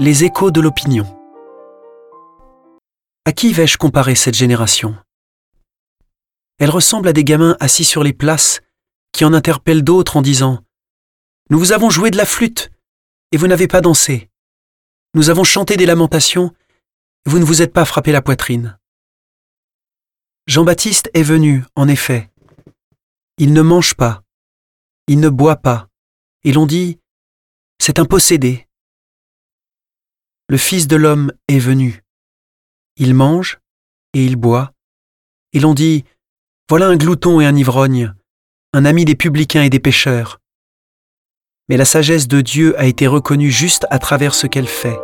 Les échos de l'opinion. À qui vais-je comparer cette génération? Elle ressemble à des gamins assis sur les places qui en interpellent d'autres en disant ⁇ Nous vous avons joué de la flûte et vous n'avez pas dansé. Nous avons chanté des lamentations et vous ne vous êtes pas frappé la poitrine. Jean-Baptiste est venu, en effet. Il ne mange pas, il ne boit pas, et l'on dit ⁇ C'est un possédé ⁇ Le Fils de l'homme est venu. Il mange et il boit, et l'on dit ⁇ Voilà un glouton et un ivrogne, un ami des publicains et des pécheurs. Mais la sagesse de Dieu a été reconnue juste à travers ce qu'elle fait.